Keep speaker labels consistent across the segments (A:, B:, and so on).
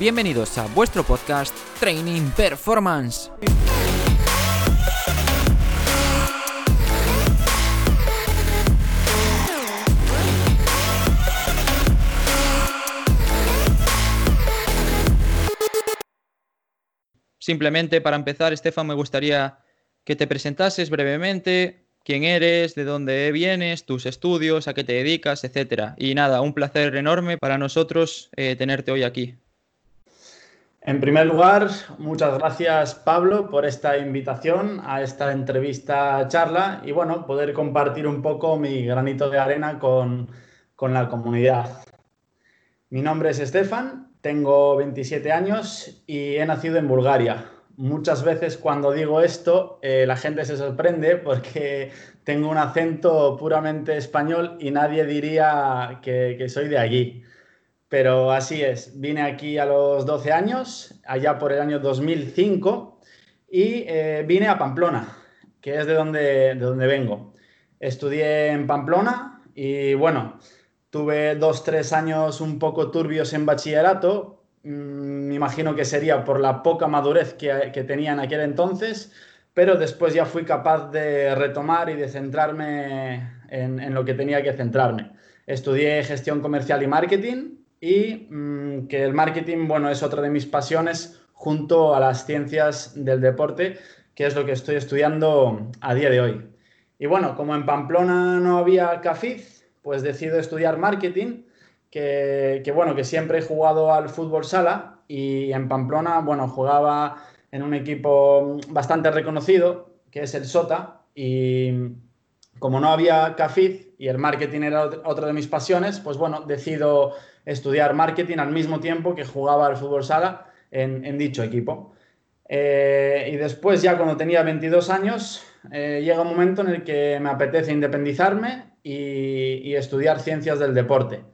A: Bienvenidos a vuestro podcast Training Performance. Simplemente para empezar, Estefan, me gustaría que te presentases brevemente, quién eres, de dónde vienes, tus estudios, a qué te dedicas, etcétera. Y nada, un placer enorme para nosotros eh, tenerte hoy aquí.
B: En primer lugar, muchas gracias Pablo por esta invitación a esta entrevista charla y bueno, poder compartir un poco mi granito de arena con, con la comunidad. Mi nombre es Estefan, tengo 27 años y he nacido en Bulgaria. Muchas veces cuando digo esto, eh, la gente se sorprende porque tengo un acento puramente español y nadie diría que, que soy de allí. Pero así es, vine aquí a los 12 años, allá por el año 2005, y eh, vine a Pamplona, que es de donde, de donde vengo. Estudié en Pamplona y bueno, tuve dos, tres años un poco turbios en bachillerato. Mm, me imagino que sería por la poca madurez que, que tenía en aquel entonces, pero después ya fui capaz de retomar y de centrarme en, en lo que tenía que centrarme. Estudié gestión comercial y marketing y mmm, que el marketing, bueno, es otra de mis pasiones junto a las ciencias del deporte, que es lo que estoy estudiando a día de hoy. Y bueno, como en Pamplona no había CAFIZ, pues decido estudiar marketing, que, que, bueno, que siempre he jugado al fútbol sala y en Pamplona, bueno, jugaba en un equipo bastante reconocido, que es el SOTA, y como no había CAFIZ y el marketing era otra de mis pasiones, pues bueno, decido estudiar marketing al mismo tiempo que jugaba al fútbol sala en, dicho equipo. Eh, y después, ya cuando tenía 22 años, eh, llega un momento en el que me apetece independizarme y, y, estudiar ciencias del deporte.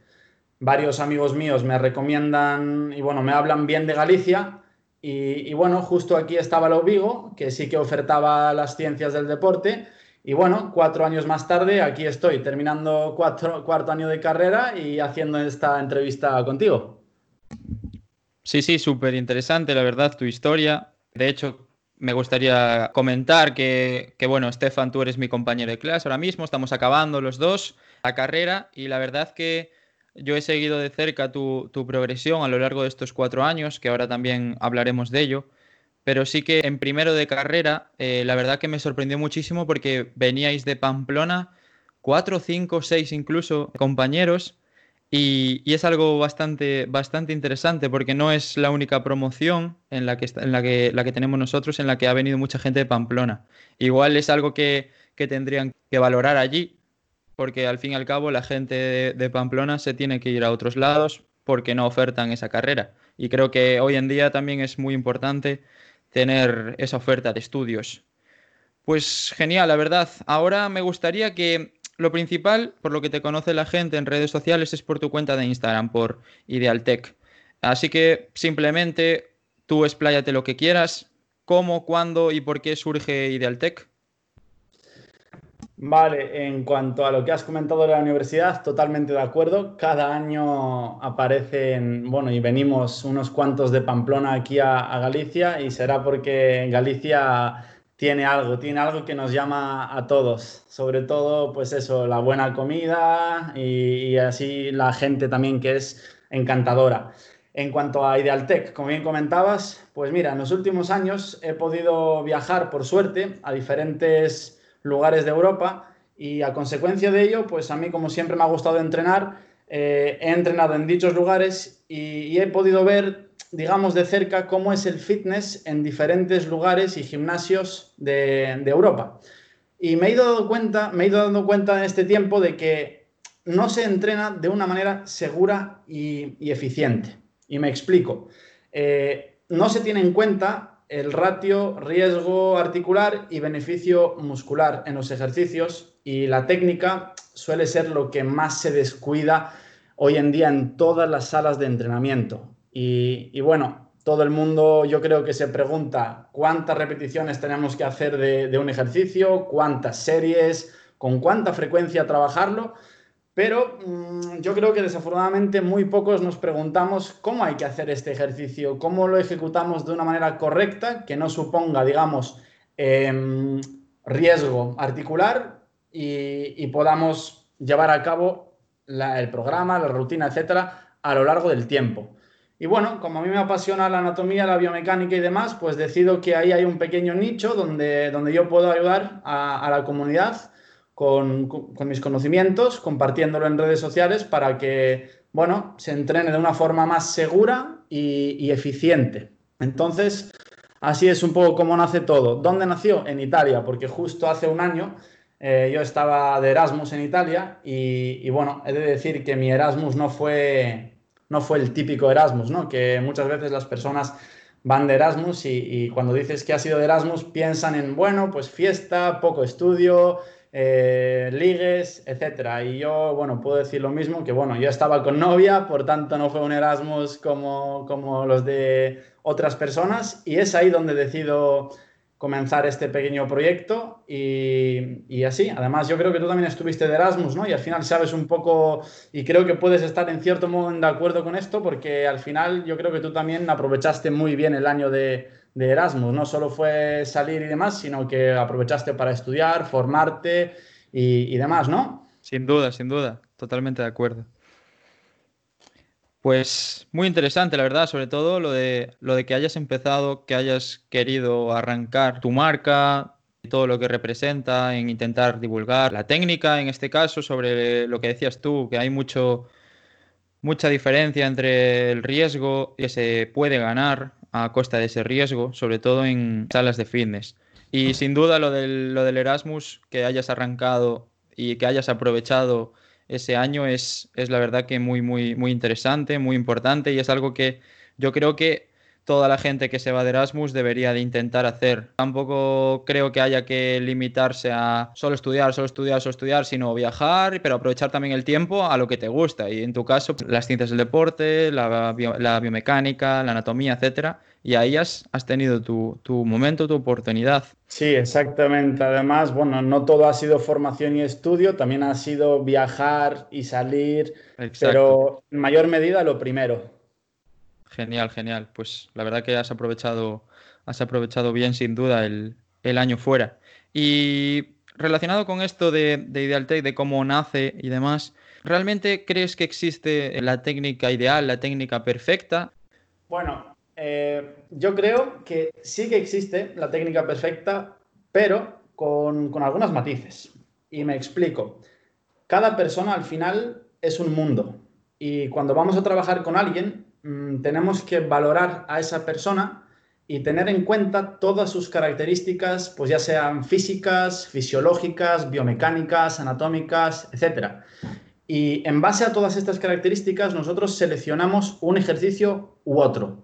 B: Varios amigos míos me recomiendan y bueno, me hablan bien de Galicia. Y, y bueno, justo aquí estaba la Vigo, que sí que ofertaba las ciencias del deporte y bueno, cuatro años más tarde, aquí estoy, terminando cuarto año de carrera y haciendo esta entrevista contigo.
A: Sí, sí, súper interesante, la verdad, tu historia. De hecho, me gustaría comentar que, que, bueno, Estefan, tú eres mi compañero de clase ahora mismo, estamos acabando los dos la carrera y la verdad que yo he seguido de cerca tu, tu progresión a lo largo de estos cuatro años, que ahora también hablaremos de ello pero sí que en primero de carrera, eh, la verdad que me sorprendió muchísimo porque veníais de Pamplona, cuatro, cinco, seis incluso compañeros, y, y, es algo bastante, bastante interesante porque no es la única promoción en la que, en la que, la que tenemos nosotros en la que ha venido mucha gente de Pamplona. Igual es algo que, que tendrían que valorar allí, porque al fin y al cabo la gente de, de Pamplona se tiene que ir a otros lados porque no ofertan esa carrera. Y creo que hoy en día también es muy importante tener esa oferta de estudios. Pues genial, la verdad. Ahora me gustaría que lo principal, por lo que te conoce la gente en redes sociales, es por tu cuenta de Instagram, por Idealtech. Así que simplemente tú expláyate lo que quieras. ¿Cómo, cuándo y por qué surge Idealtech?
B: Vale, en cuanto a lo que has comentado de la universidad, totalmente de acuerdo. Cada año aparecen, bueno, y venimos unos cuantos de Pamplona aquí a, Galicia y será porque Galicia tiene algo, tiene algo que nos llama a todos. Sobre todo, pues eso, la buena comida y, y así la gente también que es encantadora. En cuanto a Idealtech, como bien comentabas, pues mira, en los últimos años he podido viajar, por suerte, a diferentes lugares de Europa y a consecuencia de ello, pues a mí como siempre me ha gustado entrenar, eh, he entrenado en dichos lugares y, he podido ver, digamos, de cerca cómo es el fitness en diferentes lugares y gimnasios de, Europa. Y me he, ido dando cuenta, me he ido dando cuenta en este tiempo de que no se entrena de una manera segura y, y eficiente. Y me explico. Eh, no se tiene en cuenta el ratio riesgo articular y beneficio muscular en los ejercicios y la técnica suele ser lo que más se descuida hoy en día en todas las salas de entrenamiento. Y, bueno, todo el mundo yo creo que se pregunta cuántas repeticiones tenemos que hacer de un ejercicio, cuántas series, con cuánta frecuencia trabajarlo, Pero mm, yo creo que desafortunadamente muy pocos nos preguntamos cómo hay que hacer este ejercicio, cómo lo ejecutamos de una manera correcta que no suponga, digamos, em, riesgo articular y, podamos llevar a cabo el programa, la rutina, etcétera, a lo largo del tiempo. Y bueno, como a mí me apasiona la anatomía, la biomecánica y demás, pues decido que ahí hay un pequeño nicho donde, donde yo puedo ayudar a, la comunidad con, mis conocimientos, compartiéndolo en redes sociales para que, bueno, se entrene de una forma más segura y, eficiente. Entonces, así es un poco como nace todo. ¿Dónde nació? En Italia, porque justo hace un año eh, yo estaba de Erasmus en Italia y, bueno, he de decir que mi Erasmus no fue no fue el típico Erasmus, ¿no? Que muchas veces las personas van de Erasmus y, cuando dices que ha sido de Erasmus piensan en, bueno, pues fiesta, poco estudio, eh, ligues, etcétera. Y yo, bueno, puedo decir lo mismo, que bueno, yo estaba con novia, por tanto no fue un Erasmus como, como los de otras personas y es ahí donde decido comenzar este pequeño proyecto y, así. Además, yo creo que tú también estuviste de Erasmus, ¿no? Y al final sabes un poco, y creo que puedes estar en cierto modo de acuerdo con esto, porque al final yo creo que tú también aprovechaste muy bien el año de, Erasmus. No solo fue salir y demás, sino que aprovechaste para estudiar, formarte y, y demás, ¿no?
A: Sin duda, sin duda. Totalmente de acuerdo. Pues muy interesante, la verdad, sobre todo lo de, lo de que hayas empezado, que hayas querido arrancar tu marca, todo lo que representa, en intentar divulgar la técnica, en este caso, sobre lo que decías tú, que hay mucho, mucha diferencia entre el riesgo que se puede ganar a costa de ese riesgo, sobre todo en salas de fitness. Y sin duda lo del, lo del Erasmus, que hayas arrancado y que hayas aprovechado ese año es, es la verdad que muy, muy, muy interesante, muy importante y es algo que yo creo que toda la gente que se va de Erasmus debería de intentar hacer. Tampoco creo que haya que limitarse a solo estudiar, solo estudiar, solo estudiar, sino viajar, pero aprovechar también el tiempo a lo que te gusta. Y en tu caso, las ciencias del deporte, la, la biomecánica, la anatomía, etcétera. Y ahí has, has tenido tu, tu, momento, tu oportunidad.
B: Sí, exactamente. Además, bueno, no todo ha sido formación y estudio, también ha sido viajar y salir, pero en mayor medida lo primero.
A: Genial, genial. Pues la verdad que has aprovechado, has aprovechado bien, sin duda, el, año fuera. Y relacionado con esto de, de Idealtech, de cómo nace y demás, ¿realmente crees que existe la técnica ideal, la técnica perfecta?
B: Bueno, eh, yo creo que sí que existe la técnica perfecta, pero con, con algunos matices. Y me explico. Cada persona al final es un mundo. Y cuando vamos a trabajar con alguien, Mm, tenemos que valorar a esa persona y tener en cuenta todas sus características, pues ya sean físicas, fisiológicas, biomecánicas, anatómicas, etc. Y en base a todas estas características, nosotros seleccionamos un ejercicio u otro.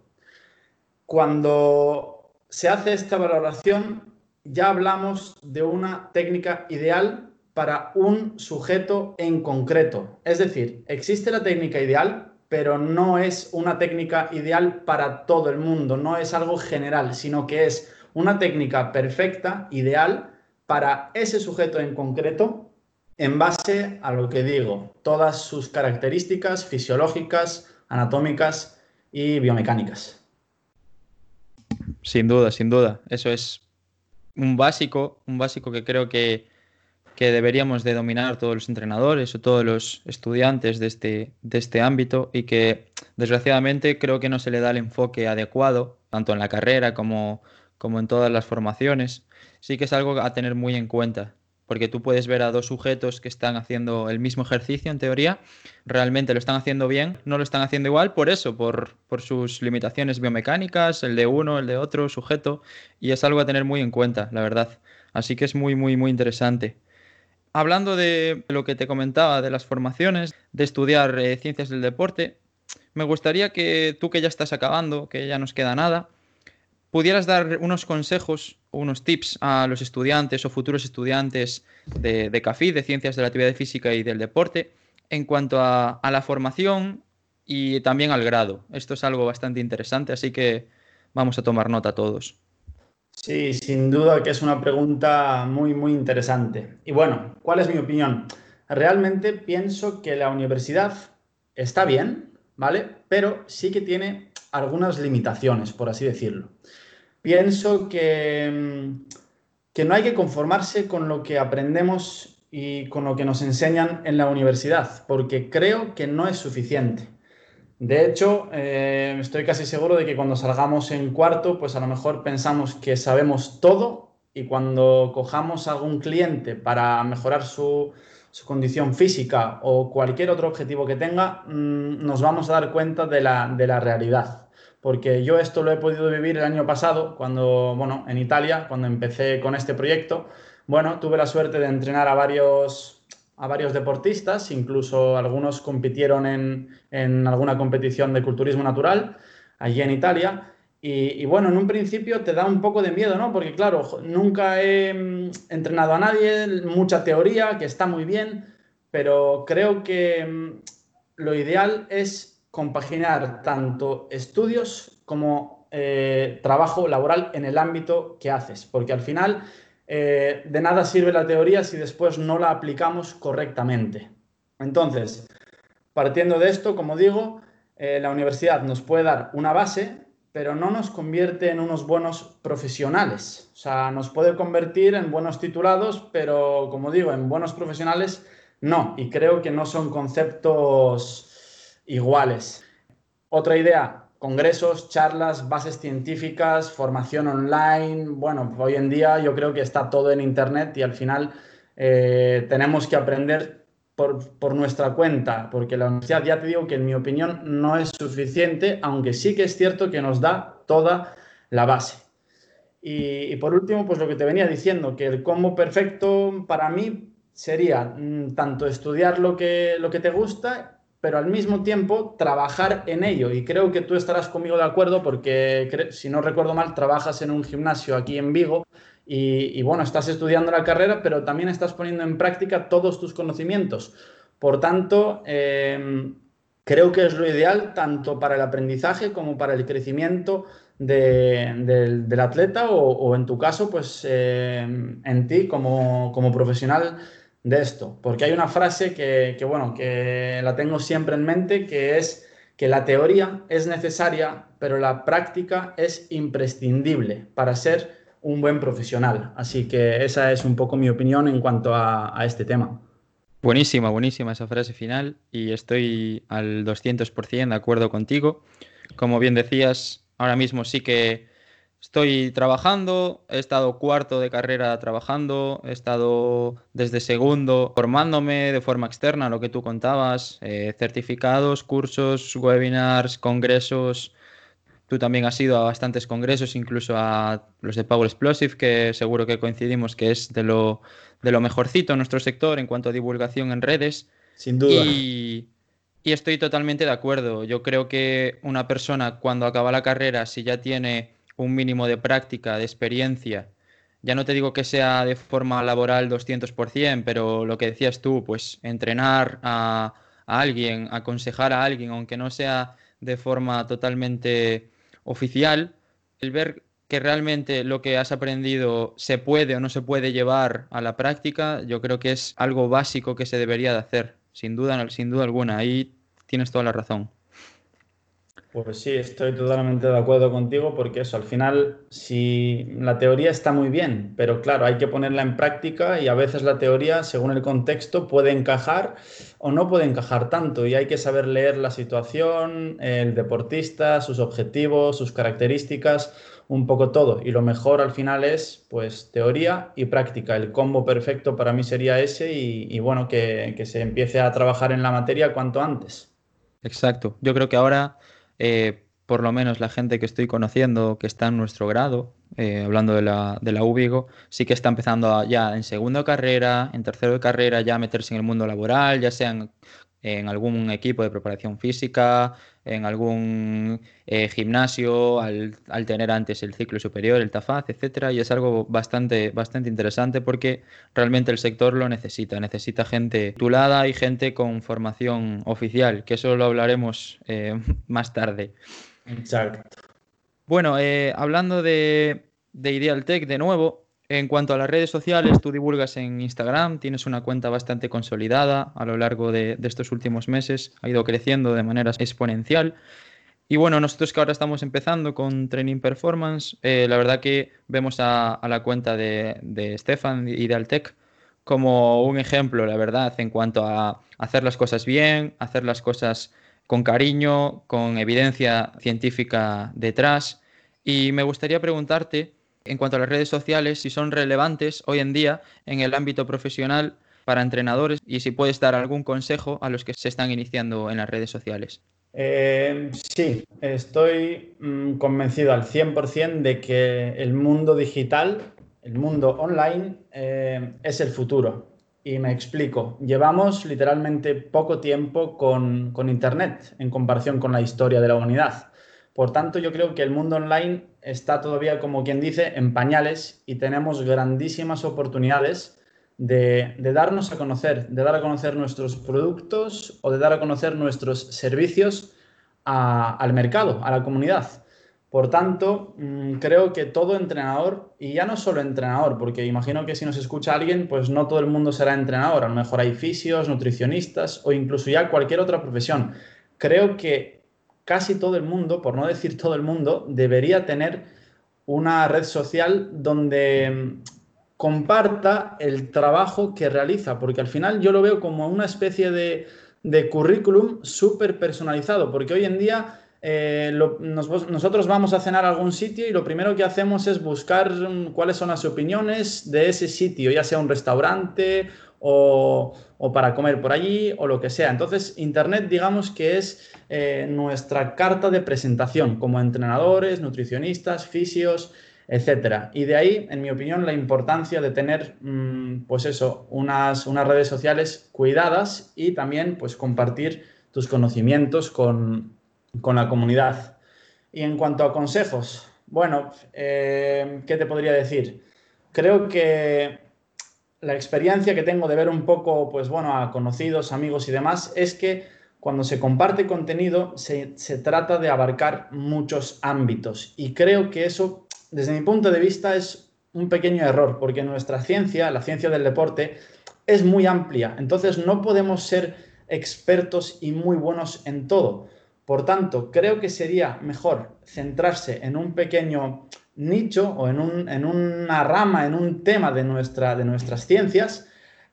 B: Cuando se hace esta valoración, ya hablamos de una técnica ideal para un sujeto en concreto. Es decir, existe la técnica ideal pero no es una técnica ideal para todo el mundo, no es algo general, sino que es una técnica perfecta, ideal, para ese sujeto en concreto, en base a lo que digo, todas sus características fisiológicas, anatómicas y biomecánicas.
A: Sin duda, sin duda. Eso es un básico, un básico que creo que que deberíamos de dominar todos los entrenadores o todos los estudiantes de este, de este ámbito y que desgraciadamente creo que no se le da el enfoque adecuado, tanto en la carrera como, como en todas las formaciones. Sí que es algo a tener muy en cuenta, porque tú puedes ver a dos sujetos que están haciendo el mismo ejercicio en teoría, realmente lo están haciendo bien, no lo están haciendo igual por eso, por, por sus limitaciones biomecánicas, el de uno, el de otro sujeto, y es algo a tener muy en cuenta, la verdad. Así que es muy, muy, muy interesante. Hablando de lo que te comentaba de las formaciones, de estudiar eh, ciencias del deporte, me gustaría que tú que ya estás acabando, que ya nos queda nada, pudieras dar unos consejos unos tips a los estudiantes o futuros estudiantes de, de CAFI, de Ciencias de la Actividad Física y del Deporte, en cuanto a, a la formación y también al grado. Esto es algo bastante interesante, así que vamos a tomar nota todos.
B: Sí, sin duda que es una pregunta muy, muy interesante. Y bueno, ¿cuál es mi opinión? realmente pienso que la universidad está bien, ¿vale? Pero sí que tiene algunas limitaciones, por así decirlo. Pienso que, mm, que no hay que conformarse con lo que aprendemos y con lo que nos enseñan en la universidad, porque creo que no es suficiente. De hecho, eh, estoy casi seguro de que cuando salgamos en cuarto, pues a lo mejor pensamos que sabemos todo y cuando cojamos a algún cliente para mejorar su, condición física o cualquier otro objetivo que tenga, mm, nos vamos a dar cuenta de la, de la realidad. Porque yo esto lo he podido vivir el año pasado, cuando, bueno, en Italia, cuando empecé con este proyecto, bueno, tuve la suerte de entrenar a varios a varios deportistas, incluso algunos compitieron en, alguna competición de culturismo natural allí en Italia. Y, bueno, en un principio te da un poco de miedo, ¿no? Porque claro, nunca he mm, entrenado a nadie, mucha teoría, que está muy bien, pero creo que mm, lo ideal es compaginar tanto estudios como eh, trabajo laboral en el ámbito que haces, porque al final eh, de nada sirve la teoría si después no la aplicamos correctamente. Entonces, partiendo de esto, como digo, eh, la universidad nos puede dar una base, pero no nos convierte en unos buenos profesionales. O sea, nos puede convertir en buenos titulados, pero como digo, en buenos profesionales no. Y creo que no son conceptos iguales. Otra idea, congresos, charlas, bases científicas, formación online. Bueno, hoy en día yo creo que está todo en Internet y al final eh, tenemos que aprender por, nuestra cuenta, porque la universidad, ya te digo que en mi opinión no es suficiente, aunque sí que es cierto que nos da toda la base. Y, y por último, pues lo que te venía diciendo, que el combo perfecto para mí sería mm, tanto estudiar lo que, lo que te gusta pero al mismo tiempo trabajar en ello. Y creo que tú estarás conmigo de acuerdo porque, si no recuerdo mal, trabajas en un gimnasio aquí en Vigo y, bueno, estás estudiando la carrera, pero también estás poniendo en práctica todos tus conocimientos. Por tanto, em, creo que es lo ideal tanto para el aprendizaje como para el crecimiento del atleta o, en tu caso, pues em, en ti como, como profesional de esto, porque hay una frase que, bueno, que la tengo siempre en mente, que es que la teoría es necesaria, pero la práctica es imprescindible para ser un buen profesional. Así que esa es un poco mi opinión en cuanto a, a este tema.
A: Buenísima, buenísima esa frase final y estoy al 200% de acuerdo contigo. Como bien decías, ahora mismo sí que Estoy trabajando, he estado cuarto de carrera trabajando, he estado desde segundo formándome de forma externa, lo que tú contabas, eh, certificados, cursos, webinars, congresos. Tú también has ido a bastantes congresos, incluso a los de Power Explosive, que seguro que coincidimos que es de lo, de lo mejorcito en nuestro sector en cuanto a divulgación en redes.
B: Sin duda.
A: Y, y estoy totalmente de acuerdo. Yo creo que una persona cuando acaba la carrera, si ya tiene un mínimo de práctica, de experiencia. Ya no te digo que sea de forma laboral 200%, pero lo que decías tú, pues entrenar a, alguien, aconsejar a alguien, aunque no sea de forma totalmente oficial, el ver que realmente lo que has aprendido se puede o no se puede llevar a la práctica, yo creo que es algo básico que se debería de hacer, sin duda, sin duda alguna. Ahí tienes toda la razón.
B: Pues sí, estoy totalmente de acuerdo contigo porque eso, al final, si la teoría está muy bien, pero claro, hay que ponerla en práctica y a veces la teoría, según el contexto, puede encajar o no puede encajar tanto y hay que saber leer la situación, el deportista, sus objetivos, sus características, un poco todo. Y lo mejor al final es, pues, teoría y práctica. El combo perfecto para mí sería ese y, bueno, que, que se empiece a trabajar en la materia cuanto antes.
A: Exacto. Yo creo que ahora eh, por lo menos la gente que estoy conociendo que está en nuestro grado, eh, hablando de la, de la UBIGO, sí que está empezando ya en segundo carrera, en tercero de carrera, ya a meterse en el mundo laboral, ya sean en algún equipo de preparación física, en algún eh, gimnasio, al, tener antes el ciclo superior, el TAFAZ, etcétera, y es algo bastante, bastante interesante porque realmente el sector lo necesita, necesita gente titulada y gente con formación oficial, que eso lo hablaremos eh, más tarde.
B: Exacto.
A: Bueno, eh, hablando de, de Ideal Tech de nuevo, En cuanto a las redes sociales, tú divulgas en Instagram, tienes una cuenta bastante consolidada a lo largo de, estos últimos meses, ha ido creciendo de manera exponencial. Y bueno, nosotros que ahora estamos empezando con Training Performance, eh, la verdad que vemos a, la cuenta de, de Stefan y de Altec como un ejemplo, la verdad, en cuanto a hacer las cosas bien, hacer las cosas con cariño, con evidencia científica detrás. Y me gustaría preguntarte, en cuanto a las redes sociales, si son relevantes hoy en día en el ámbito profesional para entrenadores y si puedes dar algún consejo a los que se están iniciando en las redes sociales.
B: Eh, sí, estoy mm, convencido al 100% de que el mundo digital, el mundo online, eh, es el futuro. Y me explico. Llevamos literalmente poco tiempo con, con Internet en comparación con la historia de la humanidad. Por tanto, yo creo que el mundo online está todavía, como quien dice, en pañales y tenemos grandísimas oportunidades de, darnos a conocer, de dar a conocer nuestros productos o de dar a conocer nuestros servicios al mercado, a la comunidad. Por tanto, mm, creo que todo entrenador, y ya no solo entrenador, porque imagino que si nos escucha alguien, pues no todo el mundo será entrenador, a lo mejor hay fisios, nutricionistas o incluso ya cualquier otra profesión. Creo que casi todo el mundo, por no decir todo el mundo, debería tener una red social donde mm, comparta el trabajo que realiza, porque al final yo lo veo como una especie de, currículum súper personalizado, porque hoy en día eh, nosotros vamos a cenar a algún sitio y lo primero que hacemos es buscar mm, cuáles son las opiniones de ese sitio, ya sea un restaurante o, para comer por allí o lo que sea. Entonces, Internet, digamos que es eh, nuestra carta de presentación como entrenadores, nutricionistas, fisios, etcétera. Y de ahí, en mi opinión, la importancia de tener, mm, pues eso, unas, unas, redes sociales cuidadas y también, pues, compartir tus conocimientos con, la comunidad. Y en cuanto a consejos, bueno, eh, ¿qué te podría decir? Creo que la experiencia que tengo de ver un poco, pues bueno, a conocidos, amigos y demás, es que cuando se comparte contenido se, trata de abarcar muchos ámbitos. Y creo que eso, desde mi punto de vista, es un pequeño error, porque nuestra ciencia, la ciencia del deporte, es muy amplia. Entonces no podemos ser expertos y muy buenos en todo. Por tanto, creo que sería mejor centrarse en un pequeño nicho o en, una rama, en un tema de, nuestra, de nuestras ciencias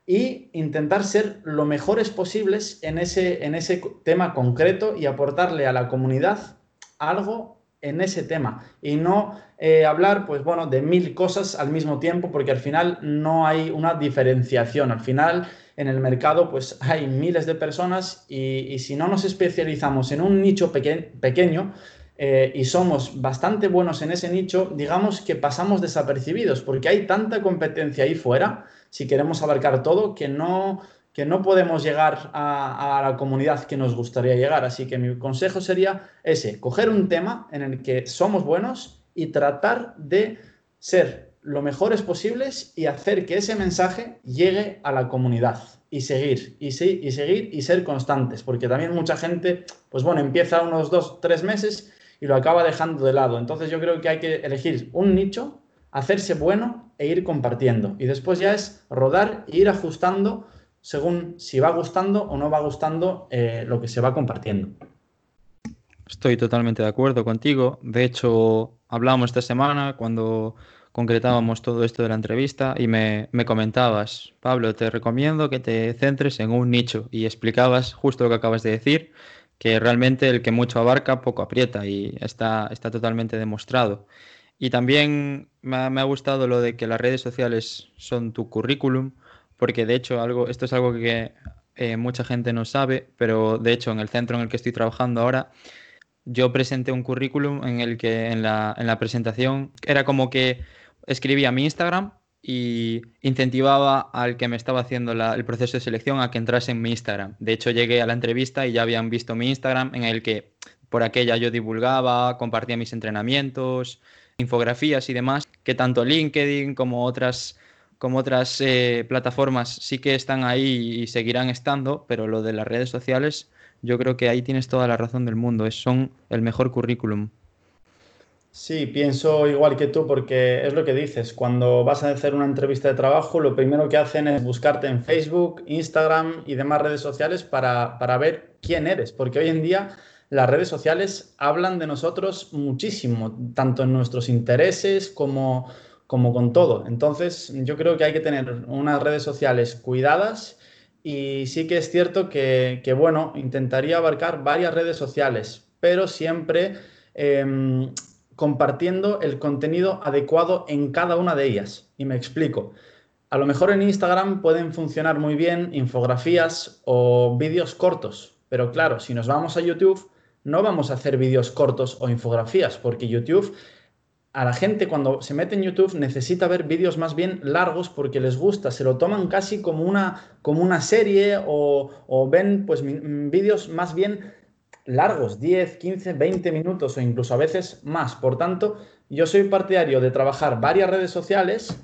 B: y intentar ser lo mejores posibles en ese, en ese tema concreto y aportarle a la comunidad algo en ese tema. Y no eh, hablar pues bueno de mil cosas al mismo tiempo porque al final no hay una diferenciación. Al final en el mercado pues hay miles de personas y, si no nos especializamos en un nicho pequeño eh, y somos bastante buenos en ese nicho, digamos que pasamos desapercibidos, porque hay tanta competencia ahí fuera, si queremos abarcar todo, que no, que no podemos llegar a, la comunidad que nos gustaría llegar. Así que mi consejo sería ese, coger un tema en el que somos buenos y tratar de ser lo mejores posibles y hacer que ese mensaje llegue a la comunidad y seguir, y, y seguir y ser constantes, porque también mucha gente, pues bueno, empieza unos dos, tres meses y lo acaba dejando de lado. Entonces yo creo que hay que elegir un nicho, hacerse bueno e ir compartiendo. Y después ya es rodar e ir ajustando según si va gustando o no va gustando eh, lo que se va compartiendo.
A: Estoy totalmente de acuerdo contigo. De hecho, hablábamos esta semana cuando concretábamos todo esto de la entrevista y me, me, comentabas, Pablo, te recomiendo que te centres en un nicho y explicabas justo lo que acabas de decir, que realmente el que mucho abarca poco aprieta y está, está totalmente demostrado. Y también me ha, gustado lo de que las redes sociales son tu currículum, porque de hecho algo, esto es algo que eh, mucha gente no sabe, pero de hecho en el centro en el que estoy trabajando ahora, yo presenté un currículum en el que en la, en la presentación era como que escribía mi Instagram y incentivaba al que me estaba haciendo el proceso de selección a que entrase en mi Instagram. De hecho, llegué a la entrevista y ya habían visto mi Instagram en el que por aquella yo divulgaba, compartía mis entrenamientos, infografías y demás, que tanto LinkedIn como otras, como otras eh, plataformas sí que están ahí y seguirán estando, pero lo de las redes sociales, yo creo que ahí tienes toda la razón del mundo, son el mejor currículum.
B: Sí, pienso igual que tú porque es lo que dices. Cuando vas a hacer una entrevista de trabajo, lo primero que hacen es buscarte en Facebook, Instagram y demás redes sociales para, para ver quién eres. Porque hoy en día las redes sociales hablan de nosotros muchísimo, tanto en nuestros intereses como, como con todo. Entonces, yo creo que hay que tener unas redes sociales cuidadas y sí que es cierto que, que bueno, intentaría abarcar varias redes sociales, pero siempre... Em, compartiendo el contenido adecuado en cada una de ellas. Y me explico. A lo mejor en Instagram pueden funcionar muy bien infografías o vídeos cortos, pero claro, si nos vamos a YouTube, no vamos a hacer vídeos cortos o infografías, porque YouTube, a la gente cuando se mete en YouTube necesita ver vídeos más bien largos porque les gusta, se lo toman casi como una, como una serie o, ven pues vídeos más bien largos, 10, 15, 20 minutos o incluso a veces más. Por tanto, yo soy partidario de trabajar varias redes sociales,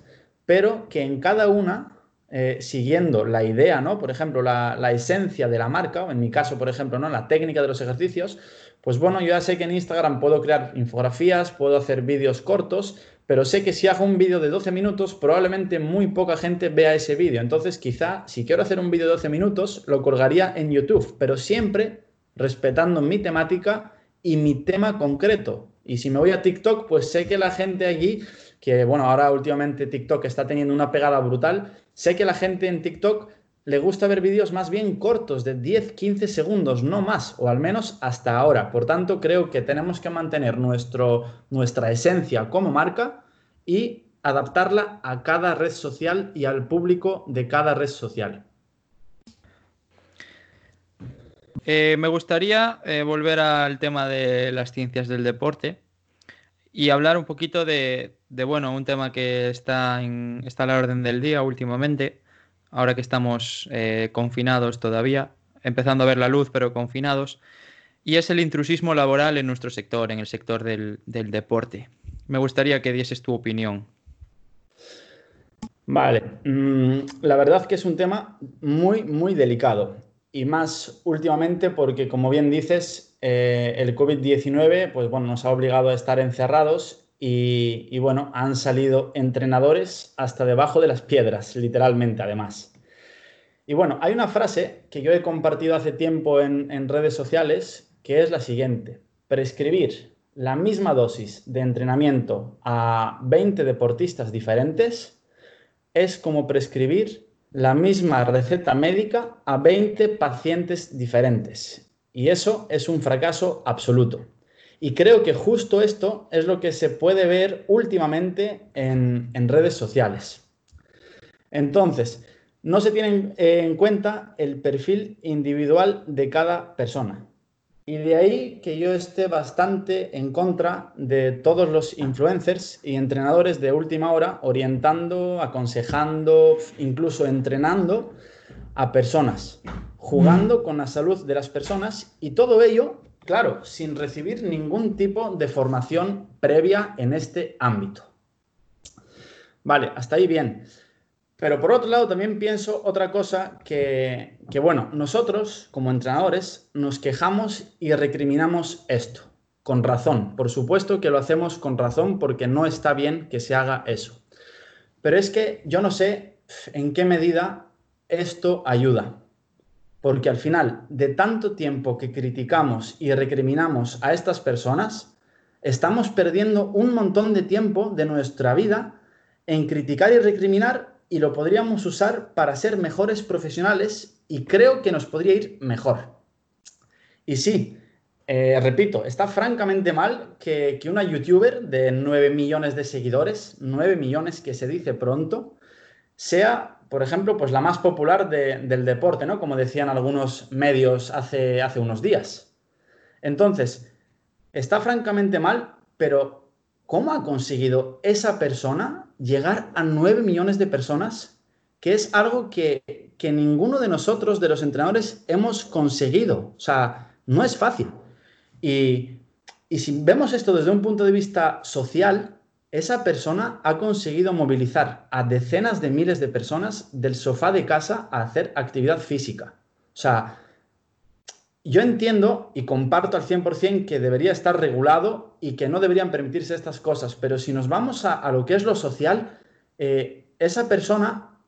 B: pero que en cada una, eh, siguiendo la idea, ¿no? Por ejemplo, la, la, esencia de la marca, o en mi caso, por ejemplo, ¿no? La técnica de los ejercicios, pues bueno, yo ya sé que en Instagram puedo crear infografías, puedo hacer vídeos cortos, pero sé que si hago un vídeo de 12 minutos, probablemente muy poca gente vea ese vídeo. Entonces, quizá si quiero hacer un vídeo de 12 minutos, lo colgaría en YouTube, pero siempre respetando mi temática y mi tema concreto. Y si me voy a TikTok, pues sé que la gente allí, que bueno, ahora últimamente TikTok está teniendo una pegada brutal, sé que la gente en TikTok le gusta ver vídeos más bien cortos, de 10, 15 segundos, no más, o al menos hasta ahora. Por tanto, creo que tenemos que mantener nuestro, nuestra esencia como marca y adaptarla a cada red social y al público de cada red social.
A: Eh, me gustaría eh, volver al tema de las ciencias del deporte y hablar un poquito de, bueno, un tema que está, en, está a la orden del día últimamente, ahora que estamos eh, confinados todavía, empezando a ver la luz, pero confinados, y es el intrusismo laboral en nuestro sector, en el sector del, del deporte. Me gustaría que dieses tu opinión.
B: Vale, mm, la verdad que es un tema muy, muy delicado y más últimamente porque, como bien dices, eh, el COVID-19 pues, bueno, nos ha obligado a estar encerrados y, bueno, han salido entrenadores hasta debajo de las piedras, literalmente además. Y bueno, hay una frase que yo he compartido hace tiempo en, en redes sociales que es la siguiente, prescribir la misma dosis de entrenamiento a 20 deportistas diferentes es como prescribir la misma receta médica a 20 pacientes diferentes. Y eso es un fracaso absoluto. Y creo que justo esto es lo que se puede ver últimamente en, redes sociales. Entonces, no se tiene en cuenta el perfil individual de cada persona. Y de ahí que yo esté bastante en contra de todos los influencers y entrenadores de última hora orientando, aconsejando, incluso entrenando a personas, jugando con la salud de las personas y todo ello, claro, sin recibir ningún tipo de formación previa en este ámbito. Vale, hasta ahí bien. Pero por otro lado, también pienso otra cosa que, bueno, nosotros como entrenadores nos quejamos y recriminamos esto, con razón. Por supuesto que lo hacemos con razón porque no está bien que se haga eso. Pero es que yo no sé en qué medida esto ayuda. Porque al final, de tanto tiempo que criticamos y recriminamos a estas personas, estamos perdiendo un montón de tiempo de nuestra vida en criticar y recriminar y lo podríamos usar para ser mejores profesionales y creo que nos podría ir mejor. Y sí, eh, repito, está francamente mal que, una youtuber de 9 millones de seguidores, 9 millones que se dice pronto, sea, por ejemplo, pues la más popular del deporte, ¿no? Como decían algunos medios hace, hace unos días. Entonces, está francamente mal, pero ¿cómo ha conseguido esa persona llegar a 9 millones de personas, que es algo que, que ninguno de nosotros, de los entrenadores, hemos conseguido. O sea, no es fácil. Y, y si vemos esto desde un punto de vista social, esa persona ha conseguido movilizar a decenas de miles de personas del sofá de casa a hacer actividad física. O sea, yo entiendo y comparto al 100% que debería estar regulado y que no deberían permitirse estas cosas, pero si nos vamos a, lo que es lo social, eh, esa persona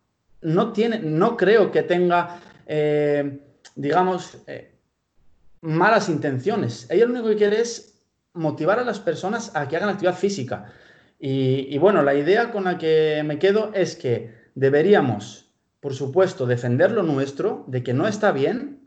B: no tiene, no creo que tenga, eh, digamos, eh, malas intenciones. Ella lo único que quiere es motivar a las personas a que hagan actividad física. y bueno, la idea con la que me quedo es que deberíamos, por supuesto, defender lo nuestro, de que no está bien,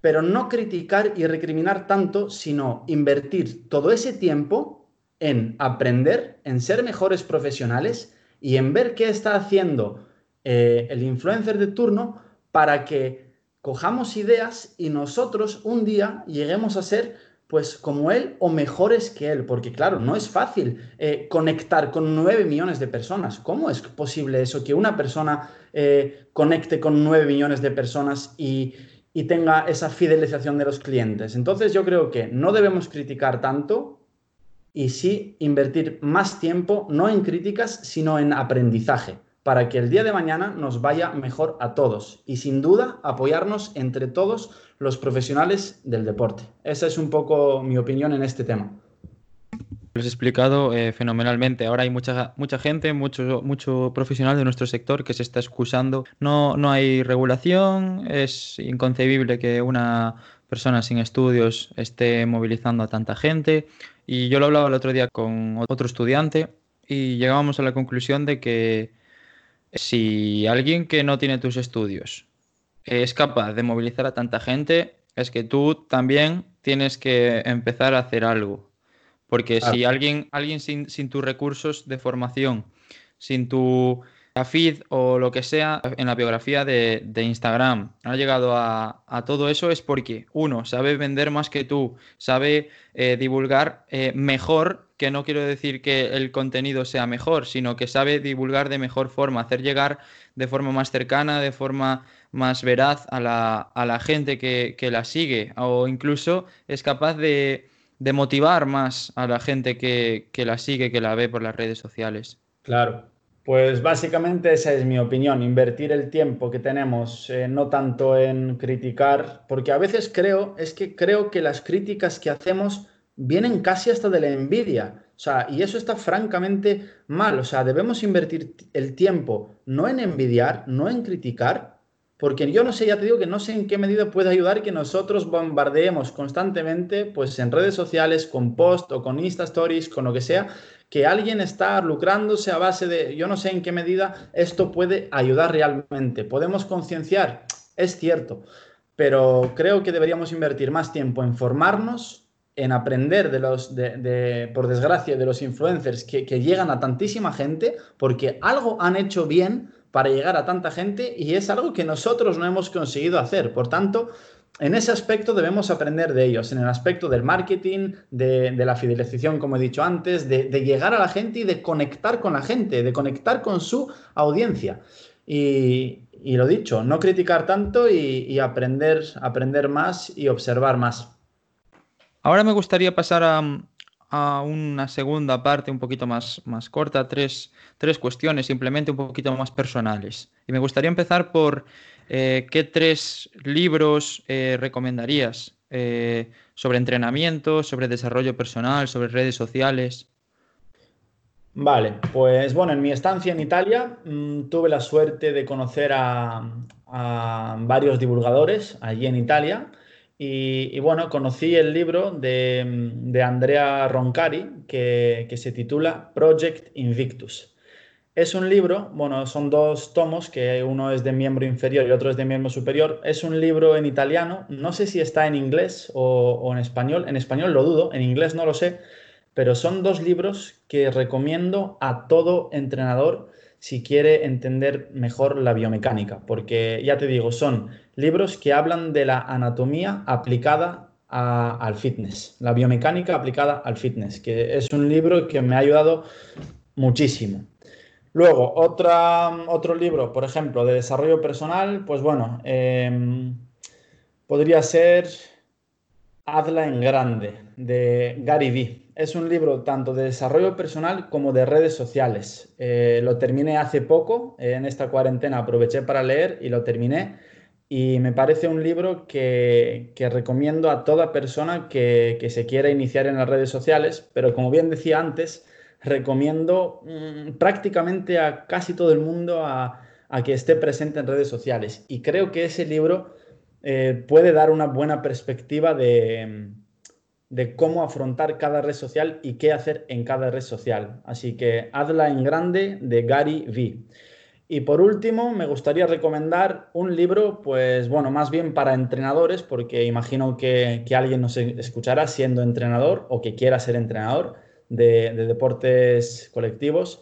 B: pero no criticar y recriminar tanto, sino invertir todo ese tiempo en aprender, en ser mejores profesionales y en ver qué está haciendo eh, el influencer de turno para que cojamos ideas y nosotros un día lleguemos a ser pues como él o mejores que él, porque claro, no es fácil eh, conectar con nueve millones de personas. ¿Cómo es posible eso? Que una persona eh, conecte con nueve millones de personas y, y tenga esa fidelización de los clientes. Entonces yo creo que no debemos criticar tanto y sí invertir más tiempo, no en críticas, sino en aprendizaje, para que el día de mañana nos vaya mejor a todos y sin duda apoyarnos entre todos los profesionales del deporte. Esa es un poco mi opinión en este tema.
A: Lo has explicado eh, fenomenalmente. Ahora hay mucha, mucha gente, mucho, mucho profesional de nuestro sector que se está excusando. No, no hay regulación, es inconcebible que una persona sin estudios esté movilizando a tanta gente. Y yo lo hablaba el otro día con otro estudiante y llegábamos a la conclusión de que si alguien que no tiene tus estudios es capaz de movilizar a tanta gente, es que tú también tienes que empezar a hacer algo. Porque si alguien, alguien sin, tus recursos de formación, sin tu feed o lo que sea en la biografía de, Instagram ha llegado a, todo eso es porque uno sabe vender más que tú, sabe eh, divulgar eh, mejor, que no quiero decir que el contenido sea mejor, sino que sabe divulgar de mejor forma, hacer llegar de forma más cercana, de forma más veraz a la, gente que, que la sigue o incluso es capaz de de motivar más a la gente que, la sigue, que la ve por las redes sociales.
B: Claro, pues básicamente esa es mi opinión, invertir el tiempo que tenemos eh, no tanto en criticar, porque a veces creo, es que creo que las críticas que hacemos vienen casi hasta de la envidia. O sea, y eso está francamente mal. O sea, debemos invertir el tiempo no en envidiar, no en criticar, porque yo no sé, ya te digo que no sé en qué medida puede ayudar que nosotros bombardeemos constantemente, pues en redes sociales, con post o con Insta Stories, con lo que sea, que alguien está lucrándose a base de, yo no sé en qué medida esto puede ayudar realmente. Podemos concienciar, es cierto, pero creo que deberíamos invertir más tiempo en formarnos, en aprender de los, de, por desgracia, de los influencers que, que llegan a tantísima gente, porque algo han hecho bien para llegar a tanta gente y es algo que nosotros no hemos conseguido hacer. Por tanto, en ese aspecto debemos aprender de ellos, en el aspecto del marketing, de, la fidelización, como he dicho antes, de, llegar a la gente y de conectar con la gente, de conectar con su audiencia. Y, lo dicho, no criticar tanto y, aprender, aprender más y observar más.
A: Ahora me gustaría pasar a, a una segunda parte un poquito más, más corta, tres, tres, cuestiones simplemente un poquito más personales. Y me gustaría empezar por eh, qué tres libros eh, recomendarías eh, sobre entrenamiento, sobre desarrollo personal, sobre redes sociales.
B: Vale, pues bueno, en mi estancia en Italia mm, tuve la suerte de conocer a, a varios divulgadores allí en Italia y, bueno, conocí el libro de, Andrea Roncari que, se titula Project Invictus. Es un libro, bueno, son dos tomos, que uno es de miembro inferior y otro es de miembro superior. Es un libro en italiano, no sé si está en inglés o, o en español. En español lo dudo, en inglés no lo sé, pero son dos libros que recomiendo a todo entrenador si quiere entender mejor la biomecánica, porque ya te digo, son libros que hablan de la anatomía aplicada al fitness, la biomecánica aplicada al fitness, que es un libro que me ha ayudado muchísimo. Luego, otra, otro libro, por ejemplo, de desarrollo personal, pues bueno, em, podría ser Hazla en Grande, de Gary Vee es un libro tanto de desarrollo personal como de redes sociales. Eh, lo terminé hace poco, en esta cuarentena aproveché para leer y lo terminé. Y me parece un libro que, recomiendo a toda persona que, se quiera iniciar en las redes sociales, pero como bien decía antes, recomiendo mm, prácticamente a casi todo el mundo a, que esté presente en redes sociales. Y creo que ese libro eh, puede dar una buena perspectiva de, de cómo afrontar cada red social y qué hacer en cada red social. Así que hazla en grande de Gary Vee. Y por último, me gustaría recomendar un libro, pues bueno, más bien para entrenadores, porque imagino que, alguien nos escuchará siendo entrenador o que quiera ser entrenador de, deportes colectivos.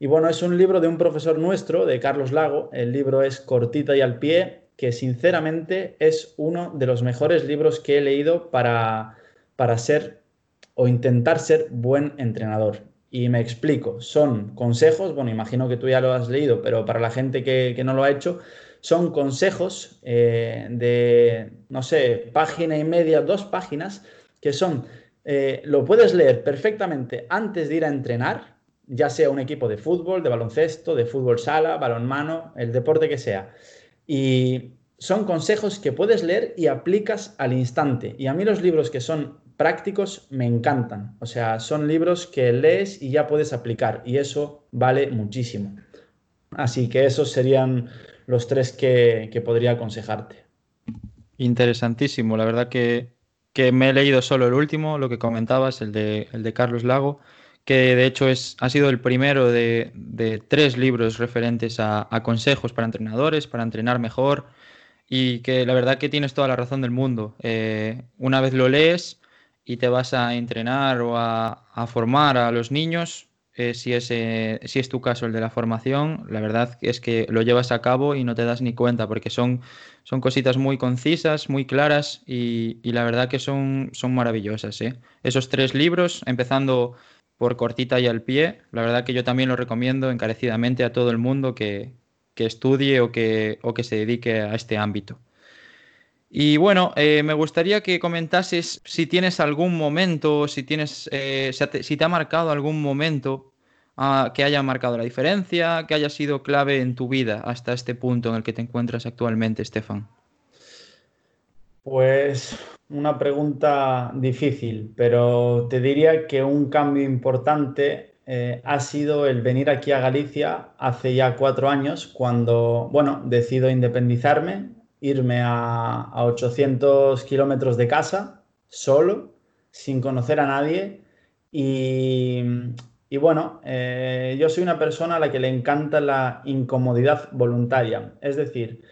B: Y bueno, es un libro de un profesor nuestro, de Carlos Lago. El libro es Cortita y al pie, que sinceramente es uno de los mejores libros que he leído para, para ser o intentar ser buen entrenador. Y me explico, son consejos, bueno, imagino que tú ya lo has leído, pero para la gente que, no lo ha hecho, son consejos eh, de, no sé, página y media, dos páginas, que son, eh, lo puedes leer perfectamente antes de ir a entrenar, ya sea un equipo de fútbol, de baloncesto, de fútbol sala, balonmano, el deporte que sea. Y son consejos que puedes leer y aplicas al instante. Y a mí los libros que son prácticos me encantan. O sea, son libros que lees y ya puedes aplicar y eso vale muchísimo. Así que esos serían los tres que, podría aconsejarte.
A: Interesantísimo, la verdad que, me he leído solo el último, lo que comentabas, el de, el de Carlos Lago, que de hecho es, ha sido el primero de, tres libros referentes a, consejos para entrenadores, para entrenar mejor, y que la verdad que tienes toda la razón del mundo. Eh, una vez lo lees, y te vas a entrenar o a, formar a los niños, eh, si, es, tu caso el de la formación, la verdad es que lo llevas a cabo y no te das ni cuenta, porque son, son cositas muy concisas, muy claras y, la verdad que son, maravillosas. ¿eh? Esos tres libros, empezando por cortita y al pie, la verdad que yo también lo recomiendo encarecidamente a todo el mundo que, estudie o que se dedique a este ámbito. Y bueno, eh, me gustaría que comentases si tienes algún momento, si tienes, eh, si te ha marcado algún momento ah, que haya marcado la diferencia, que haya sido clave en tu vida hasta este punto en el que te encuentras actualmente, Estefan.
B: Pues una pregunta difícil, pero te diría que un cambio importante eh, ha sido el venir aquí a Galicia hace ya cuatro años, cuando, bueno, decido independizarme irme a, 800 kilómetros de casa, solo, sin conocer a nadie. Y, bueno, eh, yo soy una persona a la que le encanta la incomodidad voluntaria. Es decir,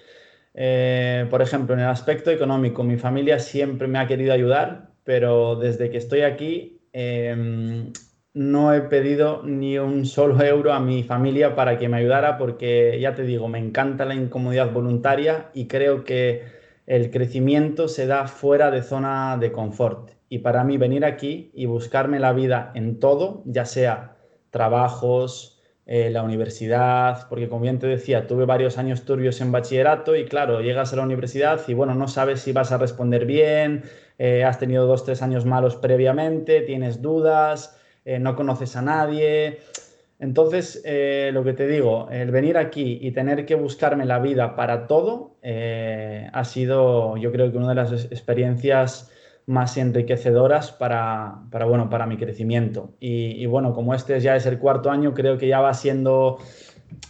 B: eh, por ejemplo, en el aspecto económico, mi familia siempre me ha querido ayudar, pero desde que estoy aquí em, no he pedido ni un solo euro a mi familia para que me ayudara porque, ya te digo, me encanta la incomodidad voluntaria y creo que el crecimiento se da fuera de zona de confort. Y para mí venir aquí y buscarme la vida en todo, ya sea trabajos, eh, la universidad, porque como bien te decía, tuve varios años turbios en bachillerato y claro, llegas a la universidad y bueno, no sabes si vas a responder bien, eh, has tenido dos, tres años malos previamente, tienes dudas, eh, no conoces a nadie. Entonces, eh, lo que te digo, el venir aquí y tener que buscarme la vida para todo eh, ha sido, yo creo que una de las experiencias más enriquecedoras para, bueno, para mi crecimiento. y, bueno, como este ya es el cuarto año, creo que ya va siendo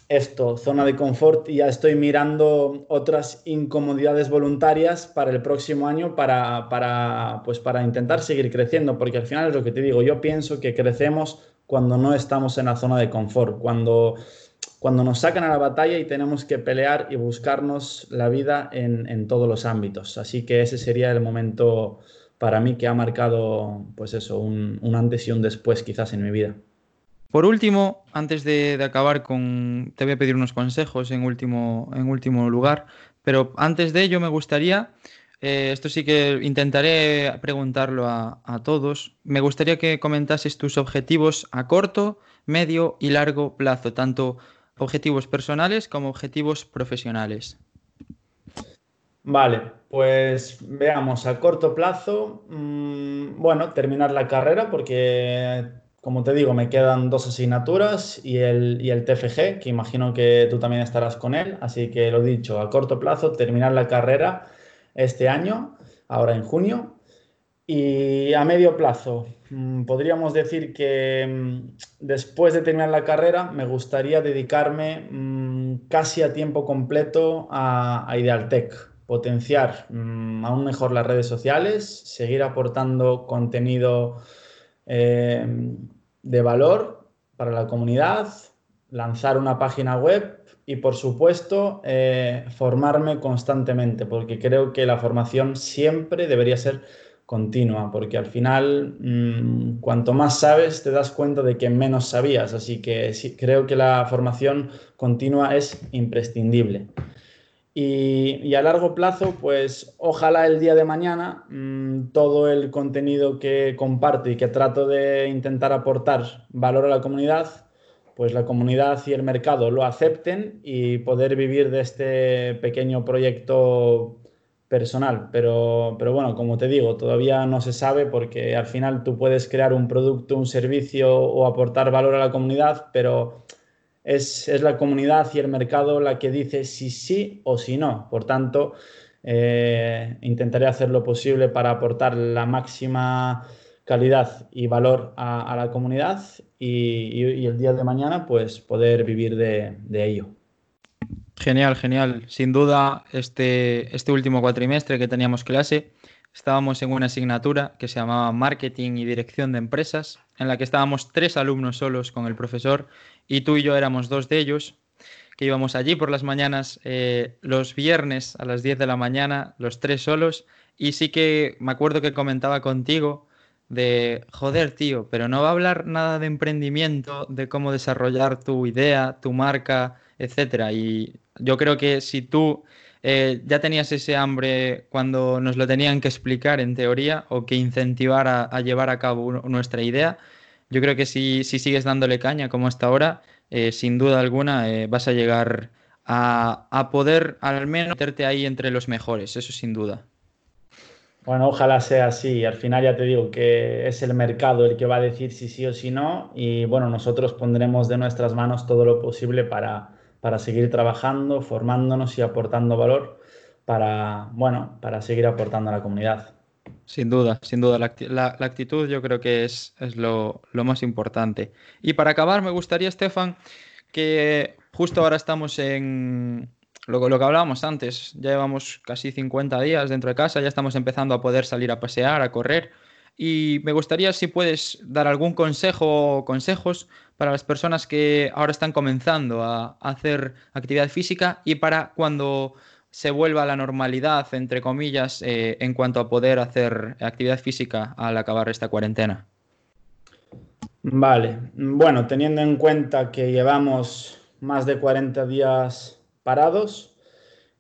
B: esto, zona de confort, y ya estoy mirando otras incomodidades voluntarias para el próximo año para, para, pues para intentar seguir creciendo, porque al final es lo que te digo, yo pienso que crecemos cuando no estamos en la zona de confort, cuando, cuando nos sacan a la batalla y tenemos que pelear y buscarnos la vida en, en todos los ámbitos. Así que ese sería el momento para mí que ha marcado, pues eso, un, un antes y un después quizás en mi vida.
A: Por último, antes de, acabar con, te voy a pedir unos consejos en último, lugar, pero antes de ello me gustaría, eh, esto sí que intentaré preguntarlo a, todos, me gustaría que comentases tus objetivos a corto, medio y largo plazo, tanto objetivos personales como objetivos profesionales.
B: Vale, pues veamos, a corto plazo, mm, bueno, terminar la carrera porque como te digo, me quedan dos asignaturas y el, y el TFG, que imagino que tú también estarás con él. Así que lo dicho, a corto plazo, terminar la carrera este año, ahora en junio. Y a medio plazo, mm, podríamos decir que mm, después de terminar la carrera me gustaría dedicarme mm, casi a tiempo completo a, Idealtech, potenciar aún mejor las redes sociales, seguir aportando contenido eh, de valor para la comunidad, lanzar una página web y, por supuesto, eh, formarme constantemente, porque creo que la formación siempre debería ser continua, porque al final, mm, cuanto más sabes, te das cuenta de que menos sabías. Así que creo que la formación continua es imprescindible. Y, a largo plazo, pues ojalá el día de mañana mm, todo el contenido que comparto y que trato de intentar aportar valor a la comunidad, pues la comunidad y el mercado lo acepten y poder vivir de este pequeño proyecto personal. Pero, pero bueno, como te digo, todavía no se sabe porque al final tú puedes crear un producto, un servicio o aportar valor a la comunidad, pero es, la comunidad y el mercado la que dice si sí o si no. Por tanto, eh, intentaré hacer lo posible para aportar la máxima calidad y valor a, la comunidad y, el día de mañana pues poder vivir de, ello.
A: Genial, genial. Sin duda, este, este último cuatrimestre que teníamos clase, estábamos en una asignatura que se llamaba Marketing y Dirección de Empresas, en la que estábamos tres alumnos solos con el profesor y tú y yo éramos dos de ellos, que íbamos allí por las mañanas, eh, los viernes a las 10 de la mañana, los tres solos, y sí que me acuerdo que comentaba contigo de, joder, tío, pero no va a hablar nada de emprendimiento, de cómo desarrollar tu idea, tu marca, etcétera. Y yo creo que si tú eh, ya tenías ese hambre cuando nos lo tenían que explicar en teoría o que incentivar a llevar a cabo nuestra idea, yo creo que si, sigues dándole caña como hasta ahora, eh, sin duda alguna eh, vas a llegar a, poder al menos meterte ahí entre los mejores, eso sin duda.
B: Bueno, ojalá sea así. Al final ya te digo que es el mercado el que va a decir si sí o si no. Y bueno, nosotros pondremos de nuestras manos todo lo posible para, para seguir trabajando, formándonos y aportando valor para, bueno, para seguir aportando a la comunidad.
A: Sin duda, sin duda. La, actitud yo creo que es, lo, más importante. Y para acabar, me gustaría, Estefan, que justo ahora estamos en lo, lo, que hablábamos antes. Ya llevamos casi 50 días dentro de casa, ya estamos empezando a poder salir a pasear, a correr. Y me gustaría si puedes dar algún consejo o consejos para las personas que ahora están comenzando a hacer actividad física y para cuando se vuelva a la normalidad, entre comillas, eh, en cuanto a poder hacer actividad física al acabar esta cuarentena?
B: Vale, bueno, teniendo en cuenta que llevamos más de 40 días parados,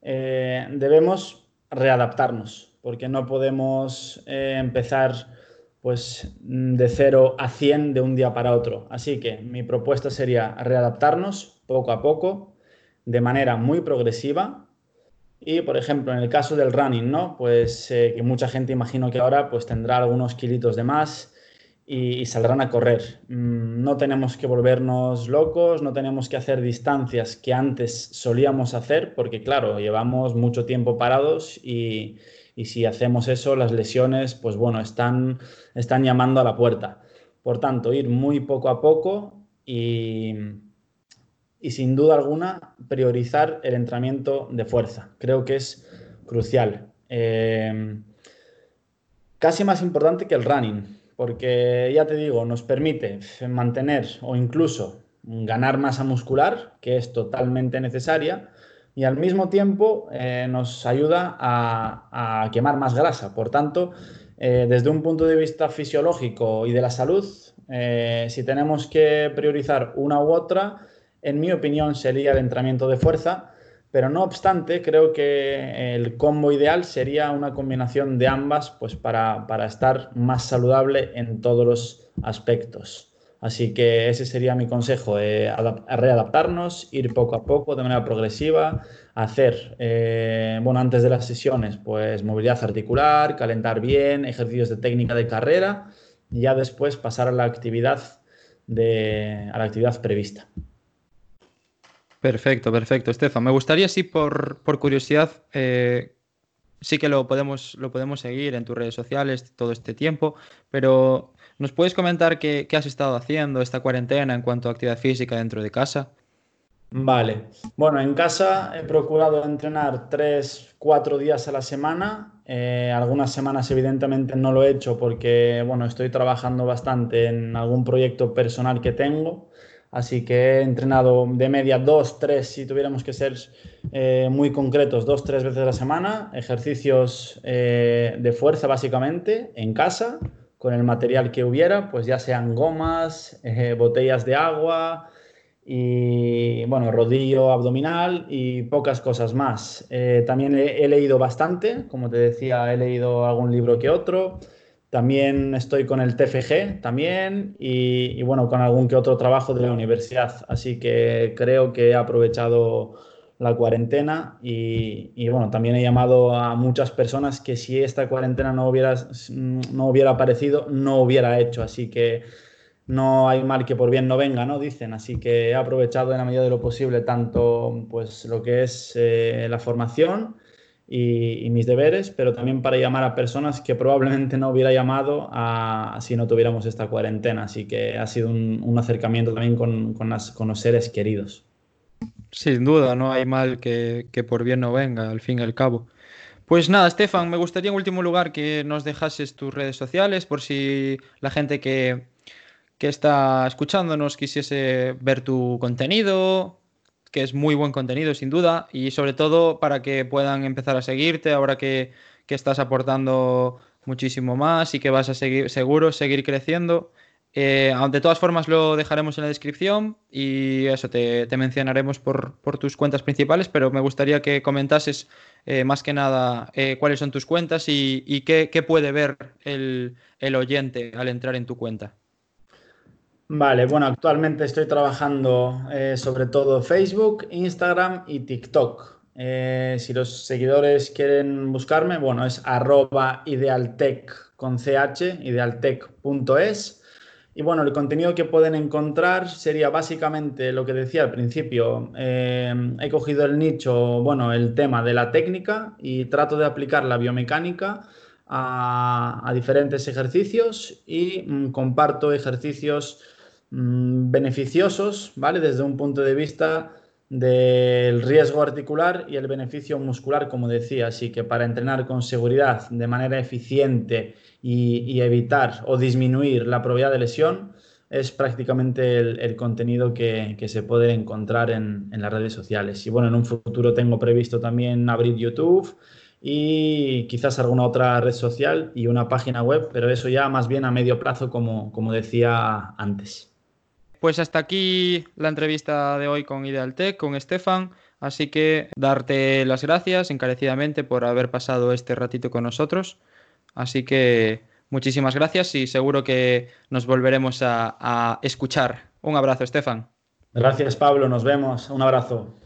B: eh, debemos readaptarnos, porque no podemos eh, empezar pues de 0 a 100 de un día para otro. Así que mi propuesta sería readaptarnos poco a poco, de manera muy progresiva, y, por ejemplo, en el caso del running, ¿no? Pues eh, que mucha gente imagino que ahora pues tendrá algunos kilitos de más y, saldrán a correr. Mm, no tenemos que volvernos locos, no tenemos que hacer distancias que antes solíamos hacer, porque claro, llevamos mucho tiempo parados y, y si hacemos eso, las lesiones, pues bueno, están, están llamando a la puerta. Por tanto, ir muy poco a poco y y sin duda alguna priorizar el entrenamiento de fuerza. Creo que es crucial. Eh, casi más importante que el running, porque ya te digo, nos permite mantener o incluso ganar masa muscular, que es totalmente necesaria, y al mismo tiempo eh, nos ayuda a, quemar más grasa. Por tanto, eh, desde un punto de vista fisiológico y de la salud, si tenemos que priorizar una u otra, en mi opinión, sería el entrenamiento de fuerza, pero no obstante, creo que el combo ideal sería una combinación de ambas, pues para, estar más saludable en todos los aspectos. Así que ese sería mi consejo, eh, readaptarnos, ir poco a poco, de manera progresiva, hacer, eh, bueno, antes de las sesiones, pues movilidad articular, calentar bien, ejercicios de técnica de carrera, y ya después pasar a la actividad de, a la actividad prevista.
A: Perfecto, perfecto, Estefan. Me gustaría, sí, por, curiosidad, eh, sí que lo podemos, lo podemos seguir en tus redes sociales todo este tiempo, pero ¿nos puedes comentar qué, qué has estado haciendo esta cuarentena en cuanto a actividad física dentro de casa?
B: Vale. Bueno, en casa he procurado entrenar tres, cuatro días a la semana. Eh, algunas semanas evidentemente no lo he hecho porque, bueno, estoy trabajando bastante en algún proyecto personal que tengo. Así que he entrenado de media dos, tres, si tuviéramos que ser eh, muy concretos, dos, tres veces a la semana, ejercicios eh, de fuerza básicamente en casa, con el material que hubiera, pues ya sean gomas, eh, botellas de agua y, bueno, rodillo abdominal y pocas cosas más. también he leído bastante, como te decía, he leído algún libro que otro. También estoy con el TFG también y, bueno, con algún que otro trabajo de la universidad. Así que creo que he aprovechado la cuarentena y, bueno, también he llamado a muchas personas que si esta cuarentena no hubiera, no hubiera aparecido, no hubiera hecho. Así que no hay mal que por bien no venga, ¿no? Dicen. Así que he aprovechado en la medida de lo posible tanto pues lo que es eh, la formación y, mis deberes, pero también para llamar a personas que probablemente no hubiera llamado si no tuviéramos esta cuarentena. Así que ha sido un, acercamiento también con, los seres queridos.
A: Sin duda, no hay mal que, por bien no venga, al fin y al cabo. Pues nada, Estefan, me gustaría en último lugar que nos dejases tus redes sociales por si la gente que está escuchándonos quisiese ver tu contenido, que es muy buen contenido sin duda y sobre todo para que puedan empezar a seguirte ahora que, estás aportando muchísimo más y que vas a seguir seguro seguir creciendo. Eh, de todas formas lo dejaremos en la descripción y eso te, mencionaremos por, tus cuentas principales, pero me gustaría que comentases eh, más que nada eh, cuáles son tus cuentas y, qué, puede ver el, el oyente al entrar en tu cuenta.
B: Vale, bueno, actualmente estoy trabajando eh, sobre todo Facebook, Instagram y TikTok. Eh, si los seguidores quieren buscarme, bueno, es arroba idealtech con ch, idealtech.es. Y bueno, el contenido que pueden encontrar sería básicamente lo que decía al principio. Eh, he cogido el nicho, bueno, el tema de la técnica y trato de aplicar la biomecánica a, diferentes ejercicios y mm, comparto ejercicios Mm, beneficiosos, ¿vale? Desde un punto de vista del riesgo articular y el beneficio muscular, como decía. Así que para entrenar con seguridad, de manera eficiente y, evitar o disminuir la probabilidad de lesión, es prácticamente el, contenido que, se puede encontrar en, en, las redes sociales. Y bueno, en un futuro tengo previsto también abrir YouTube y quizás alguna otra red social y una página web, pero eso ya más bien a medio plazo, como, como decía antes.
A: Pues hasta aquí la entrevista de hoy con Idealtech, con Estefan. Así que darte las gracias encarecidamente por haber pasado este ratito con nosotros. Así que muchísimas gracias y seguro que nos volveremos a, a escuchar. Un abrazo, Estefan.
B: Gracias, Pablo. Nos vemos. Un abrazo.